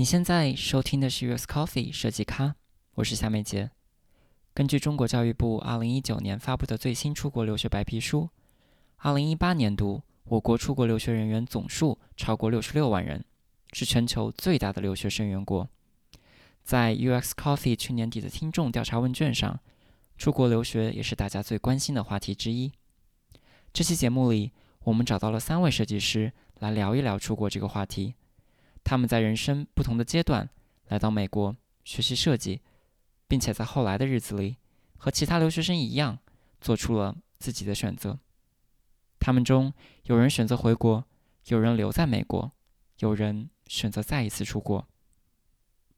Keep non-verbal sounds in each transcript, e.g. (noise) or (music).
你现在收听的是 US Coffee 设计咖，我是夏美杰。根据中国教育部2019年发布的最新出国留学白皮书，2018年度我国出国留学人员总数超过66万人，是全球最大的留学生源国。在 US Coffee 去年底的听众调查问卷上，出国留学也是大家最关心的话题之一。这期节目里，我们找到了三位设计师来聊一聊出国这个话题。他们在人生不同的阶段来到美国学习设计，并且在后来的日子里和其他留学生一样做出了自己的选择。他们中有人选择回国，有人留在美国，有人选择再一次出国。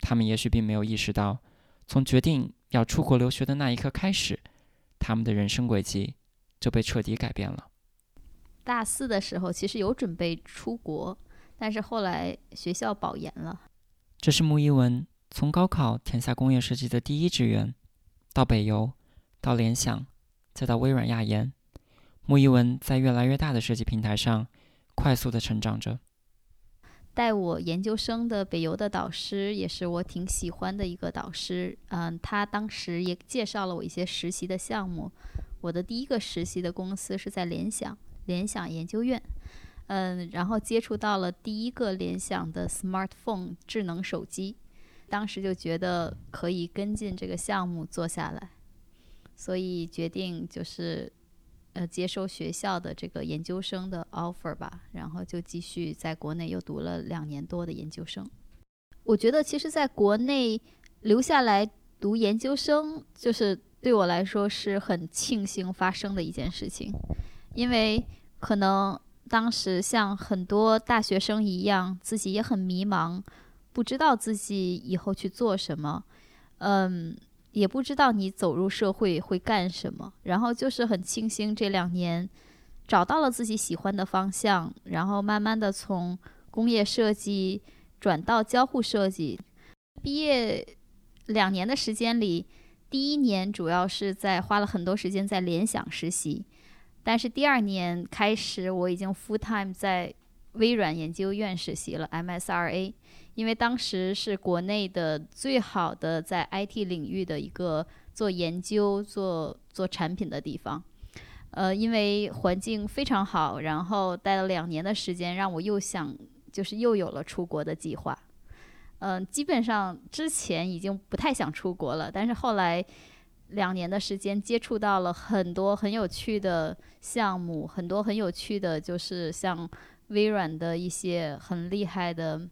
他们也许并没有意识到，从决定要出国留学的那一刻开始，他们的人生轨迹就被彻底改变了。大四的时候，其实有准备出国。但是后来学校保研了。这是穆一文从高考填下工业设计的第一志愿，到北邮，到联想，再到微软亚研。穆一文在越来越大的设计平台上快速的成长着。带我研究生的北邮的导师也是我挺喜欢的一个导师。嗯，他当时也介绍了我一些实习的项目。我的第一个实习的公司是在联想，联想研究院。嗯，然后接触到了第一个联想的 smartphone 智能手机，当时就觉得可以跟进这个项目做下来，所以决定就是呃接受学校的这个研究生的 offer 吧，然后就继续在国内又读了两年多的研究生。我觉得其实在国内留下来读研究生，就是对我来说是很庆幸发生的一件事情，因为可能。当时像很多大学生一样，自己也很迷茫，不知道自己以后去做什么，嗯，也不知道你走入社会会干什么。然后就是很庆幸这两年找到了自己喜欢的方向，然后慢慢的从工业设计转到交互设计。毕业两年的时间里，第一年主要是在花了很多时间在联想实习。但是第二年开始，我已经 full time 在微软研究院实习了 MSRA，因为当时是国内的最好的在 IT 领域的一个做研究、做做产品的地方。呃，因为环境非常好，然后待了两年的时间，让我又想就是又有了出国的计划。嗯，基本上之前已经不太想出国了，但是后来。两年的时间，接触到了很多很有趣的项目，很多很有趣的，就是像微软的一些很厉害的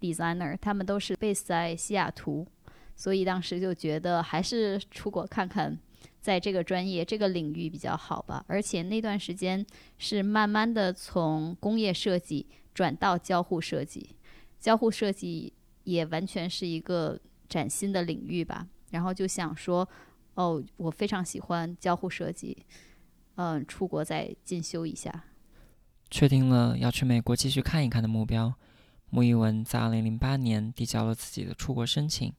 designer，他们都是 base 在西雅图，所以当时就觉得还是出国看看，在这个专业这个领域比较好吧。而且那段时间是慢慢的从工业设计转到交互设计，交互设计也完全是一个崭新的领域吧。然后就想说。哦，我非常喜欢交互设计，嗯，出国再进修一下。确定了要去美国继续看一看的目标，穆一文在2008年递交了自己的出国申请。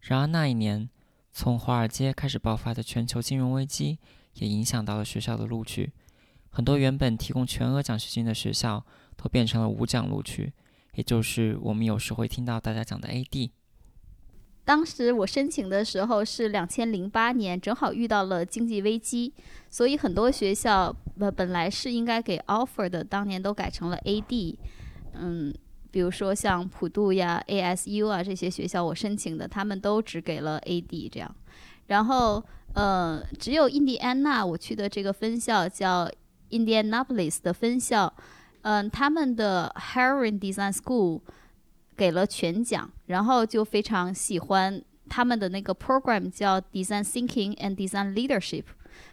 然而那一年，从华尔街开始爆发的全球金融危机也影响到了学校的录取，很多原本提供全额奖学金的学校都变成了无奖录取，也就是我们有时会听到大家讲的 AD。当时我申请的时候是两千零八年，正好遇到了经济危机，所以很多学校呃本来是应该给 offer 的，当年都改成了 AD。嗯，比如说像普渡呀、ASU 啊这些学校，我申请的他们都只给了 AD 这样。然后呃，只有印第安纳我去的这个分校叫 Indianapolis 的分校，嗯，他们的 Hiring Design School。给了全奖，然后就非常喜欢他们的那个 program 叫 Design Thinking and Design Leadership，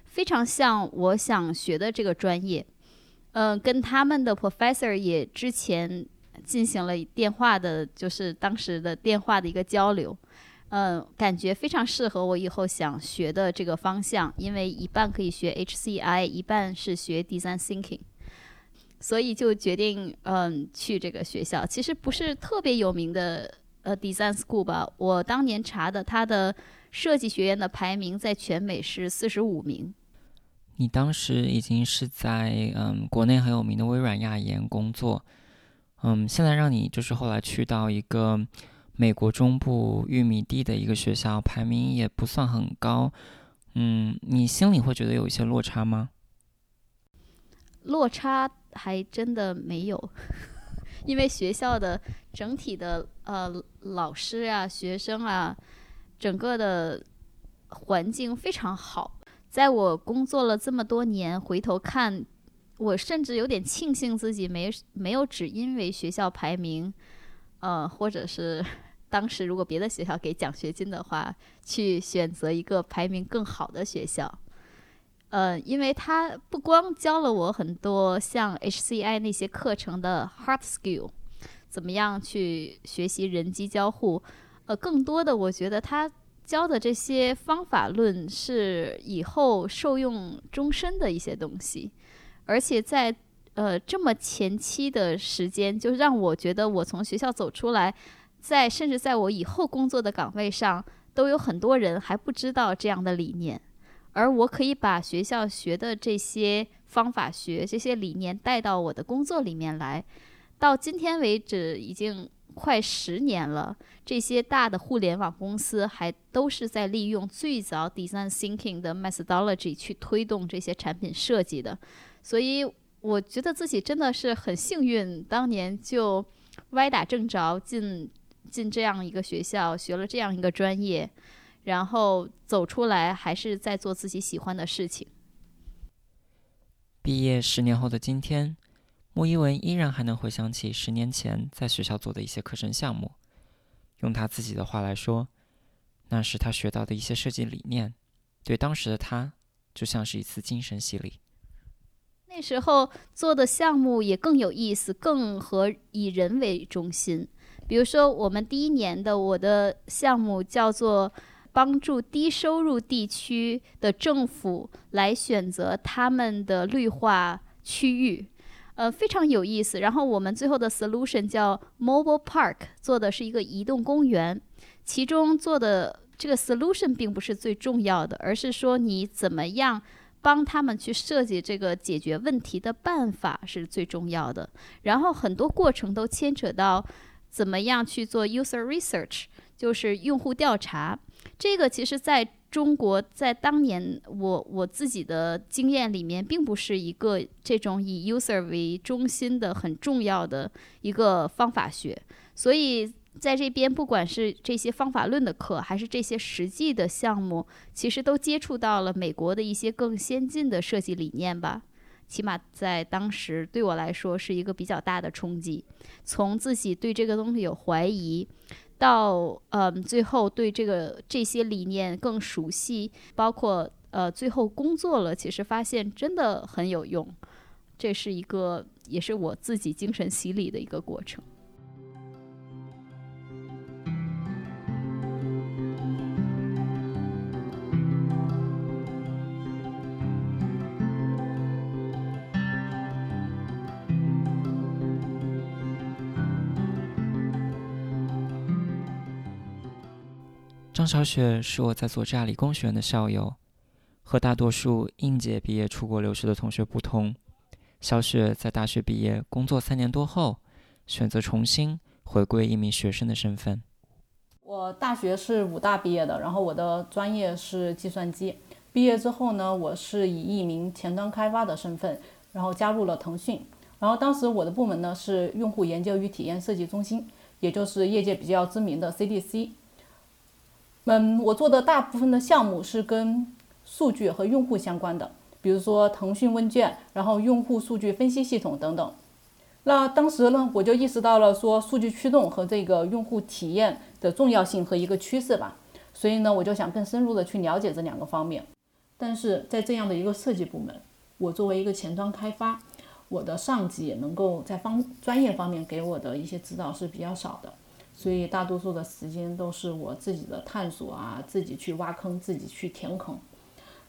非常像我想学的这个专业。嗯，跟他们的 professor 也之前进行了电话的，就是当时的电话的一个交流。嗯，感觉非常适合我以后想学的这个方向，因为一半可以学 HCI，一半是学 Design Thinking。所以就决定嗯去这个学校，其实不是特别有名的呃 design school 吧。我当年查的，它的设计学院的排名在全美是四十五名。你当时已经是在嗯国内很有名的微软亚研工作，嗯，现在让你就是后来去到一个美国中部玉米地的一个学校，排名也不算很高。嗯，你心里会觉得有一些落差吗？落差还真的没有，(laughs) 因为学校的整体的呃老师啊、学生啊，整个的环境非常好。在我工作了这么多年，回头看，我甚至有点庆幸自己没没有只因为学校排名，呃，或者是当时如果别的学校给奖学金的话，去选择一个排名更好的学校。呃，因为他不光教了我很多像 HCI 那些课程的 hard skill，怎么样去学习人机交互，呃，更多的我觉得他。教的这些方法论是以后受用终身的一些东西，而且在呃这么前期的时间，就让我觉得我从学校走出来，在甚至在我以后工作的岗位上，都有很多人还不知道这样的理念，而我可以把学校学的这些方法学、这些理念带到我的工作里面来，到今天为止已经。快十年了，这些大的互联网公司还都是在利用最早 design thinking 的 methodology 去推动这些产品设计的，所以我觉得自己真的是很幸运，当年就歪打正着进进这样一个学校，学了这样一个专业，然后走出来还是在做自己喜欢的事情。毕业十年后的今天。莫一文依然还能回想起十年前在学校做的一些课程项目，用他自己的话来说，那是他学到的一些设计理念，对当时的他就像是一次精神洗礼。那时候做的项目也更有意思，更和以人为中心。比如说，我们第一年的我的项目叫做帮助低收入地区的政府来选择他们的绿化区域。呃，非常有意思。然后我们最后的 solution 叫 Mobile Park，做的是一个移动公园。其中做的这个 solution 并不是最重要的，而是说你怎么样帮他们去设计这个解决问题的办法是最重要的。然后很多过程都牵扯到怎么样去做 user research，就是用户调查。这个其实在中国在当年，我我自己的经验里面，并不是一个这种以 user 为中心的很重要的一个方法学。所以在这边，不管是这些方法论的课，还是这些实际的项目，其实都接触到了美国的一些更先进的设计理念吧。起码在当时对我来说是一个比较大的冲击。从自己对这个东西有怀疑。到嗯，最后对这个这些理念更熟悉，包括呃，最后工作了，其实发现真的很有用，这是一个也是我自己精神洗礼的一个过程。张小雪是我在佐治亚理工学院的校友，和大多数应届毕业出国留学的同学不同，小雪在大学毕业工作三年多后，选择重新回归一名学生的身份。我大学是武大毕业的，然后我的专业是计算机。毕业之后呢，我是以一名前端开发的身份，然后加入了腾讯。然后当时我的部门呢是用户研究与体验设计中心，也就是业界比较知名的 CDC。嗯，我做的大部分的项目是跟数据和用户相关的，比如说腾讯问卷，然后用户数据分析系统等等。那当时呢，我就意识到了说数据驱动和这个用户体验的重要性和一个趋势吧，所以呢，我就想更深入的去了解这两个方面。但是在这样的一个设计部门，我作为一个前端开发，我的上级能够在方专业方面给我的一些指导是比较少的。所以大多数的时间都是我自己的探索啊，自己去挖坑，自己去填坑。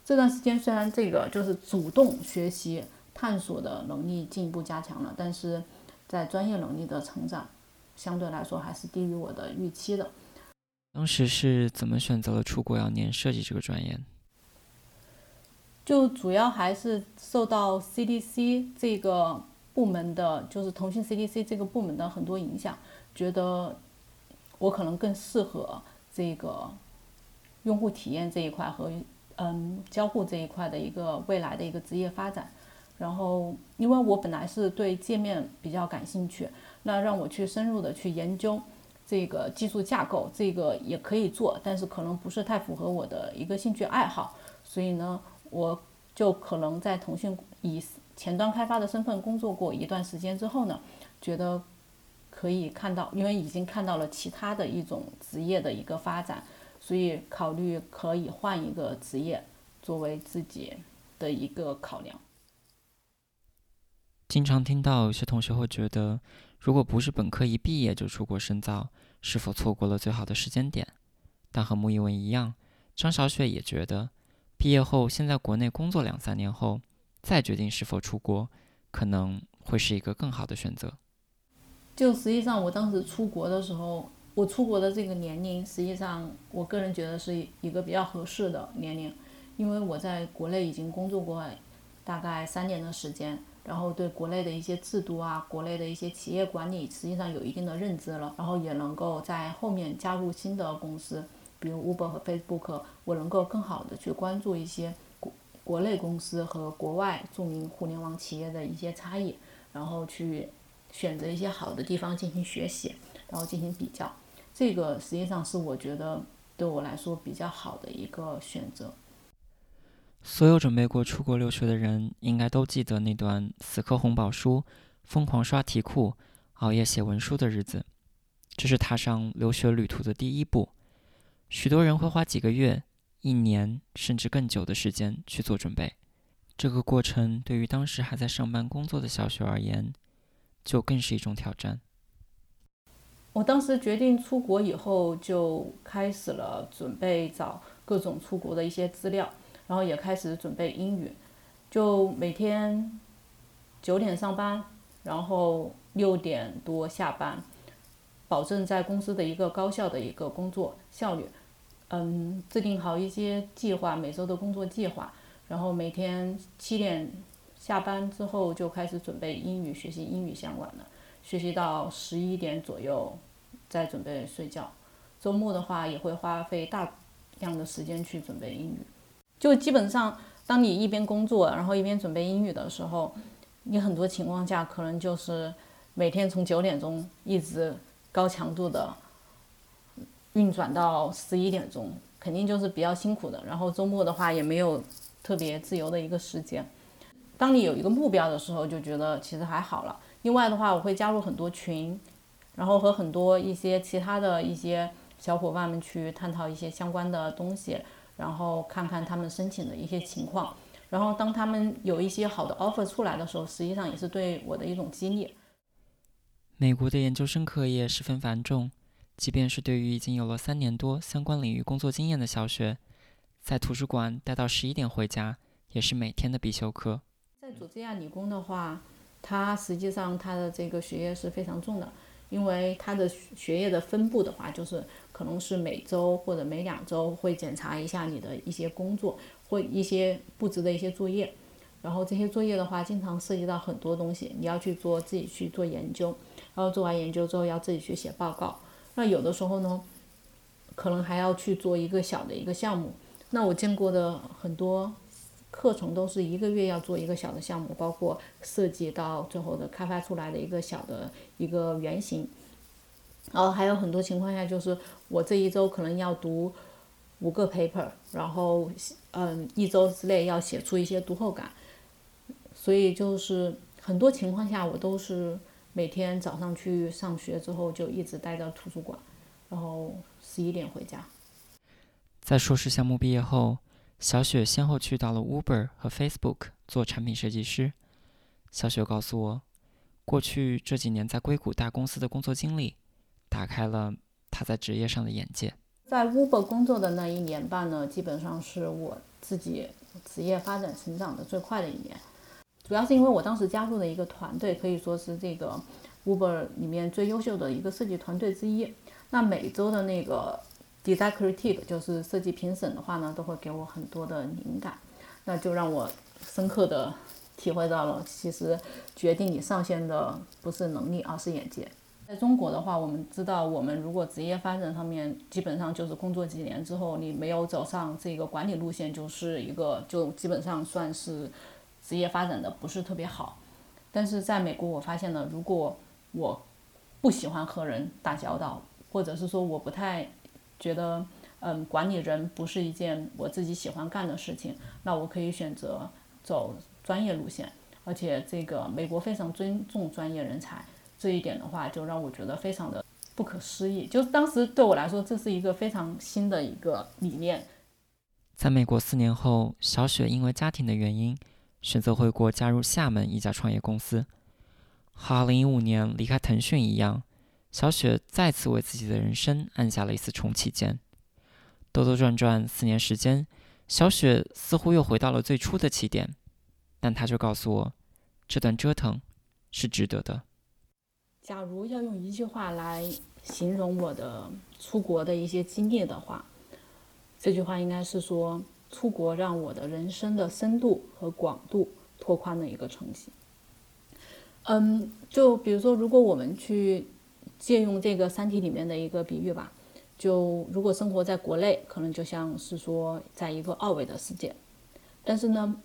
这段时间虽然这个就是主动学习、探索的能力进一步加强了，但是在专业能力的成长相对来说还是低于我的预期的。当时是怎么选择了出国要念设计这个专业？就主要还是受到 CDC 这个部门的，就是腾讯 CDC 这个部门的很多影响，觉得。我可能更适合这个用户体验这一块和嗯交互这一块的一个未来的一个职业发展。然后，因为我本来是对界面比较感兴趣，那让我去深入的去研究这个技术架构，这个也可以做，但是可能不是太符合我的一个兴趣爱好，所以呢，我就可能在腾讯以前端开发的身份工作过一段时间之后呢，觉得可以看到，因为已经看到了其他的一种职业的一个发展，所以考虑可以换一个职业作为自己的一个考量。经常听到有些同学会觉得，如果不是本科一毕业就出国深造，是否错过了最好的时间点？但和穆一文一样，张小雪也觉得，毕业后先在国内工作两三年后，再决定是否出国，可能会是一个更好的选择。就实际上，我当时出国的时候，我出国的这个年龄，实际上我个人觉得是一个比较合适的年龄，因为我在国内已经工作过大概三年的时间。然后对国内的一些制度啊，国内的一些企业管理，实际上有一定的认知了。然后也能够在后面加入新的公司，比如 Uber 和 Facebook，我能够更好的去关注一些国国内公司和国外著名互联网企业的一些差异，然后去选择一些好的地方进行学习，然后进行比较。这个实际上是我觉得对我来说比较好的一个选择。所有准备过出国留学的人，应该都记得那段死磕红宝书、疯狂刷题库、熬夜写文书的日子。这是踏上留学旅途的第一步。许多人会花几个月、一年甚至更久的时间去做准备。这个过程对于当时还在上班工作的小雪而言，就更是一种挑战。我当时决定出国以后，就开始了准备找各种出国的一些资料。然后也开始准备英语，就每天九点上班，然后六点多下班，保证在公司的一个高效的一个工作效率。嗯，制定好一些计划，每周的工作计划，然后每天七点下班之后就开始准备英语，学习英语相关的，学习到十一点左右再准备睡觉。周末的话也会花费大量的时间去准备英语。就基本上，当你一边工作，然后一边准备英语的时候，你很多情况下可能就是每天从九点钟一直高强度的运转到十一点钟，肯定就是比较辛苦的。然后周末的话也没有特别自由的一个时间。当你有一个目标的时候，就觉得其实还好了。另外的话，我会加入很多群，然后和很多一些其他的一些小伙伴们去探讨一些相关的东西。然后看看他们申请的一些情况，然后当他们有一些好的 offer 出来的时候，实际上也是对我的一种激励。美国的研究生课业十分繁重，即便是对于已经有了三年多相关领域工作经验的小学，在图书馆待到十一点回家也是每天的必修课。在佐治亚理工的话，它实际上它的这个学业是非常重的，因为它的学业的分布的话就是。可能是每周或者每两周会检查一下你的一些工作或一些布置的一些作业，然后这些作业的话，经常涉及到很多东西，你要去做自己去做研究，然后做完研究之后要自己去写报告。那有的时候呢，可能还要去做一个小的一个项目。那我见过的很多课程都是一个月要做一个小的项目，包括设计到最后的开发出来的一个小的一个原型。然后还有很多情况下，就是我这一周可能要读五个 paper，然后嗯，一周之内要写出一些读后感，所以就是很多情况下我都是每天早上去上学之后就一直待在图书馆，然后十一点回家。在硕士项目毕业后，小雪先后去到了 Uber 和 Facebook 做产品设计师。小雪告诉我，过去这几年在硅谷大公司的工作经历。打开了他在职业上的眼界。在 Uber 工作的那一年半呢，基本上是我自己职业发展成长的最快的一年。主要是因为我当时加入的一个团队，可以说是这个 Uber 里面最优秀的一个设计团队之一。那每周的那个 Design Critique 就是设计评审的话呢，都会给我很多的灵感，那就让我深刻的体会到了，其实决定你上线的不是能力，而是眼界。在中国的话，我们知道，我们如果职业发展上面，基本上就是工作几年之后，你没有走上这个管理路线，就是一个就基本上算是职业发展的不是特别好。但是在美国，我发现了，如果我不喜欢和人打交道，或者是说我不太觉得，嗯，管理人不是一件我自己喜欢干的事情，那我可以选择走专业路线。而且这个美国非常尊重专业人才，这一点的话就让我觉得非常的不可思议。就当时对我来说，这是一个非常新的一个理念。在美国四年后，小雪因为家庭的原因，选择回国加入厦门一家创业公司。和2015年离开腾讯一样，小雪再次为自己的人生按下了一次重启键。兜兜转转四年时间，小雪似乎又回到了最初的起点。但她就告诉我，这段折腾是值得的。假如要用一句话来形容我的出国的一些经历的话，这句话应该是说，出国让我的人生的深度和广度拓宽了一个层级。嗯，就比如说，如果我们去借用这个《三体》里面的一个比喻吧，就如果生活在国内，可能就像是说在一个二维的世界，但是呢。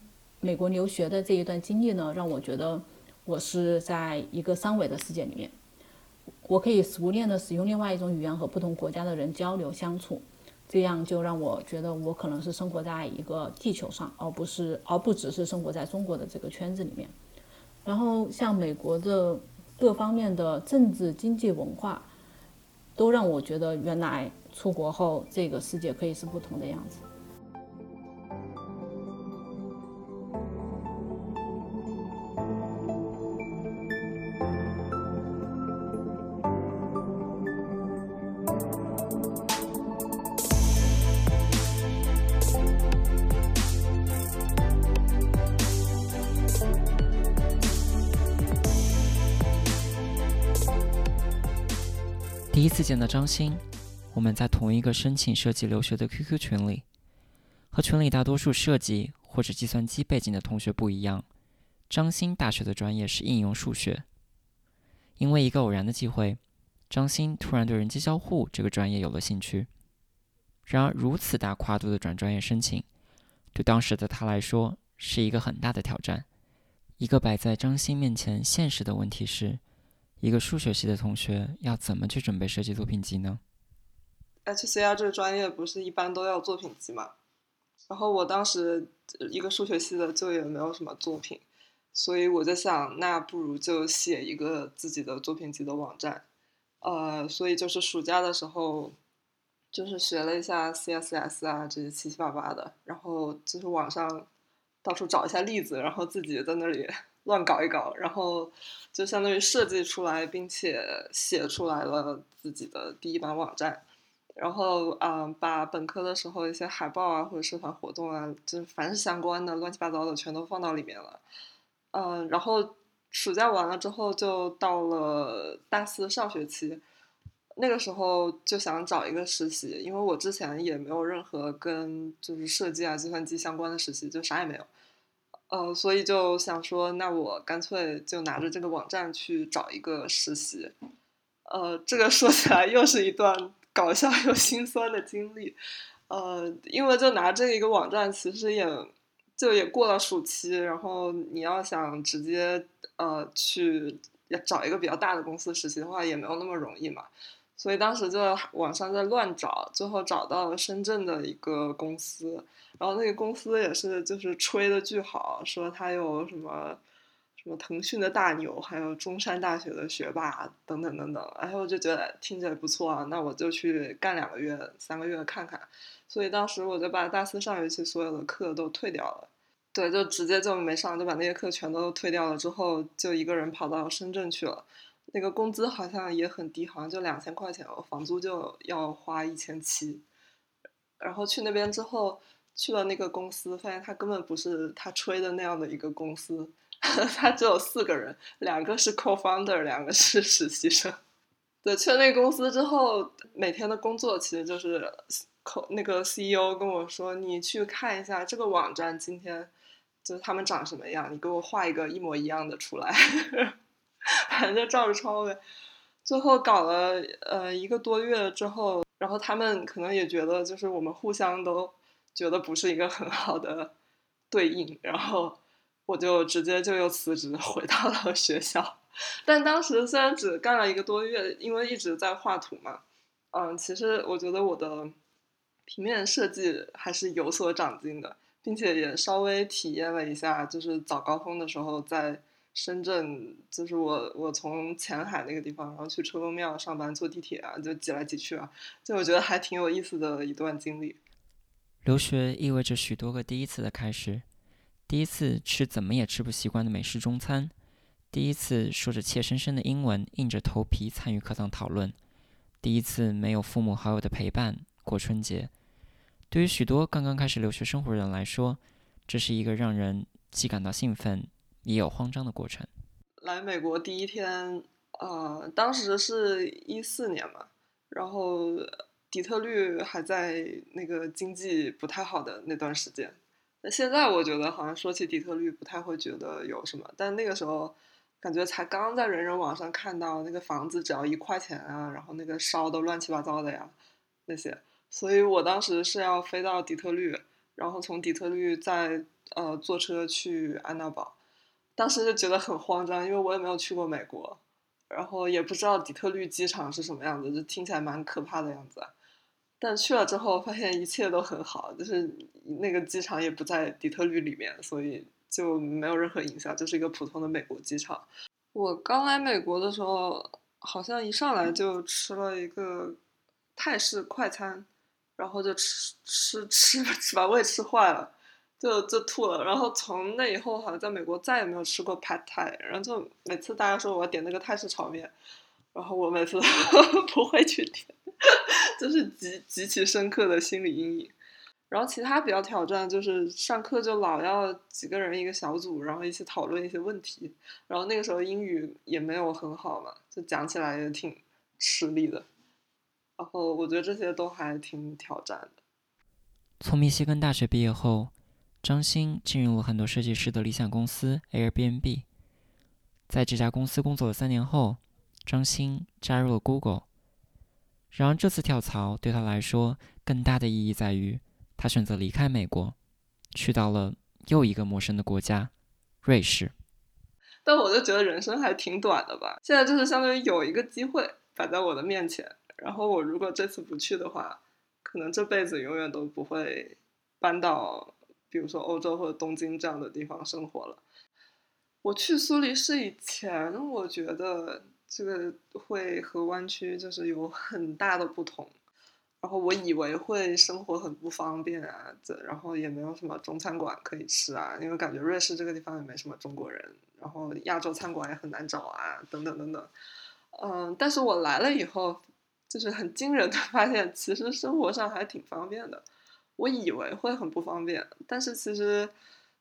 美国留学的这一段经历呢，让我觉得我是在一个三维的世界里面，我可以熟练的使用另外一种语言和不同国家的人交流相处，这样就让我觉得我可能是生活在一个地球上，而不是而不只是生活在中国的这个圈子里面。然后像美国的各方面的政治、经济、文化，都让我觉得原来出国后这个世界可以是不同的样子。见到张欣，我们在同一个申请设计留学的 QQ 群里。和群里大多数设计或者计算机背景的同学不一样，张欣大学的专业是应用数学。因为一个偶然的机会，张欣突然对人机交互这个专业有了兴趣。然而，如此大跨度的转专业申请，对当时的他来说是一个很大的挑战。一个摆在张欣面前现实的问题是。一个数学系的同学要怎么去准备设计作品集呢？HCR 这个专业不是一般都要作品集嘛？然后我当时一个数学系的就也没有什么作品，所以我在想，那不如就写一个自己的作品集的网站。呃，所以就是暑假的时候，就是学了一下 CSS 啊这些七七八八的，然后就是网上到处找一下例子，然后自己在那里。乱搞一搞，然后就相当于设计出来，并且写出来了自己的第一版网站。然后啊，把本科的时候一些海报啊，或者社团活动啊，就凡是相关的乱七八糟的，全都放到里面了。嗯，然后暑假完了之后，就到了大四上学期。那个时候就想找一个实习，因为我之前也没有任何跟就是设计啊、计算机相关的实习，就啥也没有。呃，所以就想说，那我干脆就拿着这个网站去找一个实习。呃，这个说起来又是一段搞笑又心酸的经历。呃，因为就拿这一个网站，其实也就也过了暑期，然后你要想直接呃去找一个比较大的公司实习的话，也没有那么容易嘛。所以当时就网上在乱找，最后找到了深圳的一个公司。然后那个公司也是，就是吹的巨好，说他有什么什么腾讯的大牛，还有中山大学的学霸等等等等。然后我就觉得听起来不错啊，那我就去干两个月、三个月看看。所以当时我就把大四上学期所有的课都退掉了，对，就直接就没上，就把那些课全都退掉了。之后就一个人跑到深圳去了，那个工资好像也很低，好像就两千块钱，房租就要花一千七。然后去那边之后。去了那个公司，发现他根本不是他吹的那样的一个公司，(laughs) 他只有四个人，两个是 co-founder，两个是实习生。对，去了那个公司之后，每天的工作其实就是口那个 CEO 跟我说：“你去看一下这个网站，今天就是他们长什么样，你给我画一个一模一样的出来。”反正就照着抄呗。最后搞了呃一个多月之后，然后他们可能也觉得就是我们互相都觉得不是一个很好的对应，然后我就直接就又辞职回到了学校。但当时虽然只干了一个多月，因为一直在画图嘛，嗯，其实我觉得我的平面设计还是有所长进的，并且也稍微体验了一下，就是早高峰的时候在深圳，就是我我从前海那个地方，然后去车公庙上班，坐地铁啊，就挤来挤去啊，就我觉得还挺有意思的一段经历。留学意味着许多个第一次的开始，第一次吃怎么也吃不习惯的美式中餐。第一次说着怯生生的英文，硬着头皮参与课堂讨论；第一次没有父母好友的陪伴过春节。对于许多刚刚开始留学生活的人来说，这是一个让人既感到兴奋也有慌张的过程。来美国第一天，呃，当时是一四年嘛，然后底特律还在那个经济不太好的那段时间。那现在我觉得好像说起底特律不太会觉得有什么，但那个时候。感觉才刚在人人网上看到那个房子只要一块钱啊，然后那个烧都乱七八糟的呀，那些，所以我当时是要飞到底特律，然后从底特律再呃坐车去安娜堡，当时就觉得很慌张，因为我也没有去过美国，然后也不知道底特律机场是什么样子，就听起来蛮可怕的样子，但去了之后发现一切都很好，就是那个机场也不在底特律里面，所以。就没有任何影响，就是一个普通的美国机场。我刚来美国的时候，好像一上来就吃了一个泰式快餐，然后就吃吃吃 (laughs) 吃把胃吃坏了，就就吐了。然后从那以后，好像在美国再也没有吃过 Pad Thai。然后就每次大家说我要点那个泰式炒面，然后我每次都 (laughs) 不会去点，(laughs) 就是极极其深刻的心理阴影。然后其他比较挑战就是上课就老要几个人一个小组，然后一起讨论一些问题。然后那个时候英语也没有很好嘛，就讲起来也挺吃力的。然后我觉得这些都还挺挑战的。从密西根大学毕业后，张欣进入了很多设计师的理想公司 Airbnb。在这家公司工作了三年后，张欣加入了 Google。然而这次跳槽对他来说更大的意义在于。他选择离开美国，去到了又一个陌生的国家——瑞士。但我就觉得人生还挺短的吧。现在就是相当于有一个机会摆在我的面前，然后我如果这次不去的话，可能这辈子永远都不会搬到，比如说欧洲或者东京这样的地方生活了。我去苏黎世以前，我觉得这个会和湾区就是有很大的不同。然后我以为会生活很不方便啊，这然后也没有什么中餐馆可以吃啊，因为感觉瑞士这个地方也没什么中国人，然后亚洲餐馆也很难找啊，等等等等。嗯，但是我来了以后，就是很惊人的发现，其实生活上还挺方便的。我以为会很不方便，但是其实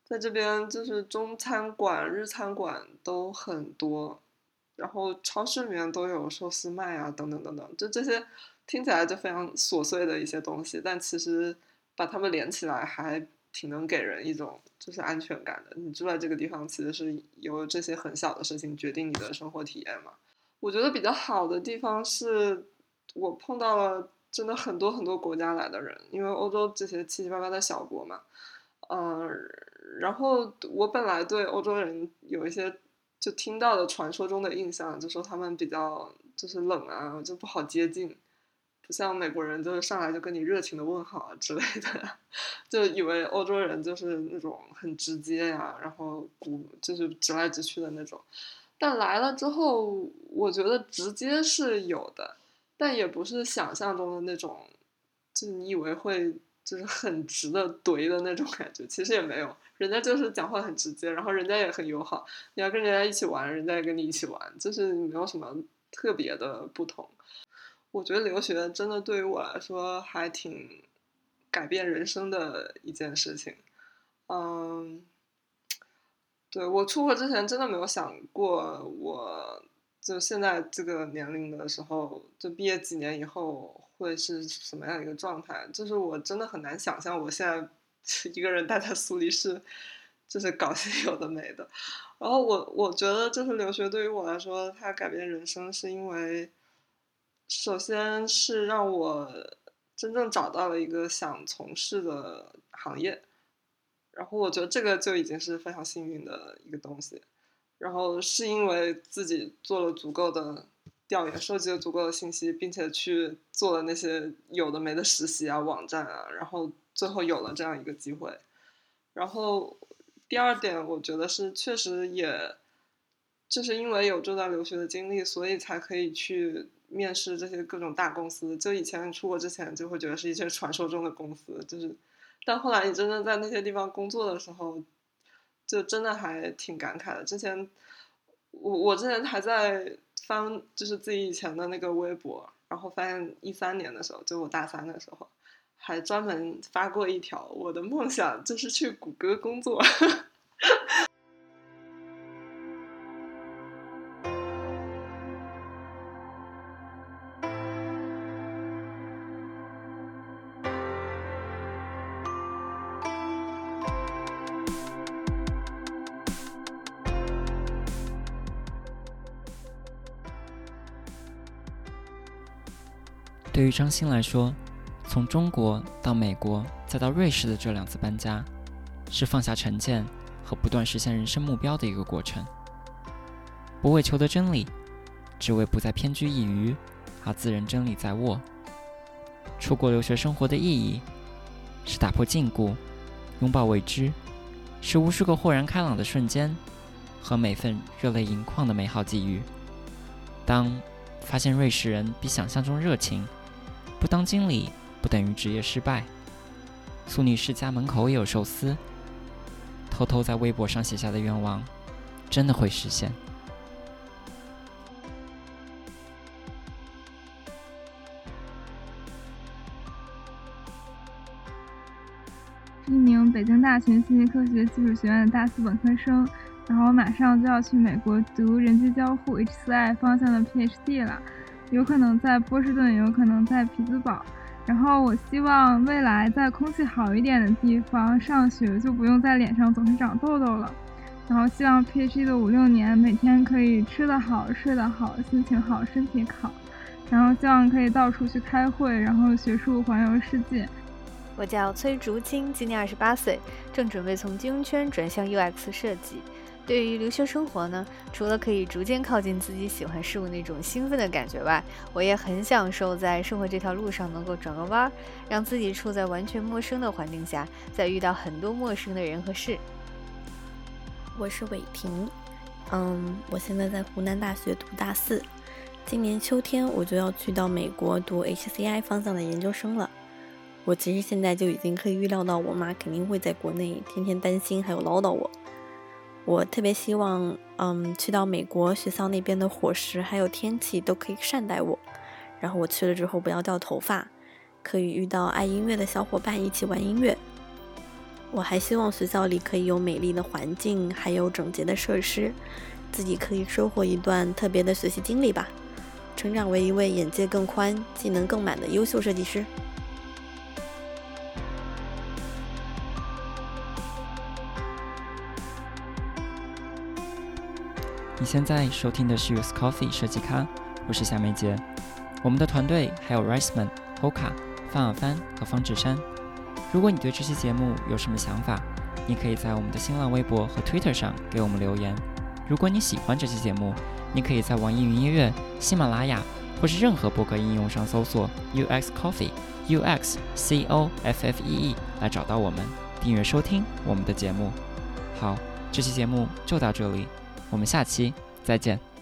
在这边就是中餐馆、日餐馆都很多，然后超市里面都有寿司卖啊，等等等等，就这些。听起来就非常琐碎的一些东西，但其实把它们连起来还挺能给人一种就是安全感的。你住在这个地方，其实是由这些很小的事情决定你的生活体验嘛。我觉得比较好的地方是我碰到了真的很多很多国家来的人，因为欧洲这些七七八八的小国嘛，嗯，然后我本来对欧洲人有一些就听到的传说中的印象，就说他们比较就是冷啊，就不好接近。不像美国人，就是上来就跟你热情的问好啊之类的，(laughs) 就以为欧洲人就是那种很直接呀，然后不就是直来直去的那种。但来了之后，我觉得直接是有的，但也不是想象中的那种，就你以为会就是很直的怼的那种感觉，其实也没有，人家就是讲话很直接，然后人家也很友好，你要跟人家一起玩，人家也跟你一起玩，就是没有什么特别的不同。我觉得留学真的对于我来说还挺改变人生的一件事情，嗯，对我出国之前真的没有想过，我就现在这个年龄的时候，就毕业几年以后会是什么样一个状态？就是我真的很难想象我现在 (laughs) 一个人待在苏黎世，就是搞些有的没的。然后我我觉得，就是留学对于我来说，它改变人生，是因为首先是让我真正找到了一个想从事的行业。然后我觉得这个就已经是非常幸运的一个东西。然后是因为自己做了足够的调研，收集了足够的信息，并且去做了那些有的没的实习啊、网站啊，然后最后有了这样一个机会。然后第二点，我觉得是确实也，就是因为有这段留学的经历，所以才可以去面试这些各种大公司。就以前出国之前，就会觉得是一些传说中的公司，就是，但后来你真正在那些地方工作的时候。就真的还挺感慨的。之前我我之前还在翻，就是自己以前的那个微博，然后发现一三年的时候，就我大三的时候，还专门发过一条，我的梦想就是去谷歌工作。对于张欣来说，从中国到美国再到瑞士的这两次搬家，是放下成见和不断实现人生目标的一个过程。不为求得真理，只为不再偏居一隅，而自认真理在握。出国留学生活的意义，是打破禁锢，拥抱未知，是无数个豁然开朗的瞬间，和每份热泪盈眶的美好际遇。当发现瑞士人比想象中热情。不当经理不等于职业失败。苏女士家门口也有寿司。偷偷在微博上写下的愿望，真的会实现。是一名北京大学信息科学技术学院的大四本科生，然后我马上就要去美国读人机交互 H4I 方向的 PhD 了。有可能在波士顿，有可能在匹兹堡。然后我希望未来在空气好一点的地方上学，就不用在脸上总是长痘痘了。然后希望 PhD 的五六年，每天可以吃得好、睡得好、心情好、身体好。然后希望可以到处去开会，然后学术环游世界。我叫崔竹青，今年二十八岁，正准备从金融圈转向 UX 设计。对于留学生活呢，除了可以逐渐靠近自己喜欢事物那种兴奋的感觉外，我也很享受在生活这条路上能够转个弯，让自己处在完全陌生的环境下，再遇到很多陌生的人和事。我是伟霆，嗯，我现在在湖南大学读大四，今年秋天我就要去到美国读 HCI 方向的研究生了。我其实现在就已经可以预料到，我妈肯定会在国内天天担心还有唠叨我。我特别希望，嗯，去到美国学校那边的伙食还有天气都可以善待我，然后我去了之后不要掉头发，可以遇到爱音乐的小伙伴一起玩音乐。我还希望学校里可以有美丽的环境，还有整洁的设施，自己可以收获一段特别的学习经历吧，成长为一位眼界更宽、技能更满的优秀设计师。你现在收听的是 US Coffee 设计咖，我是夏梅杰。我们的团队还有 Riceman、Hoka、范尔帆和方志山。如果你对这期节目有什么想法，你可以在我们的新浪微博和 Twitter 上给我们留言。如果你喜欢这期节目，你可以在网易云音乐、喜马拉雅或是任何播客应用上搜索 UX Coffee UX C O F F E E 来找到我们，订阅收听我们的节目。好，这期节目就到这里。我们下期再见。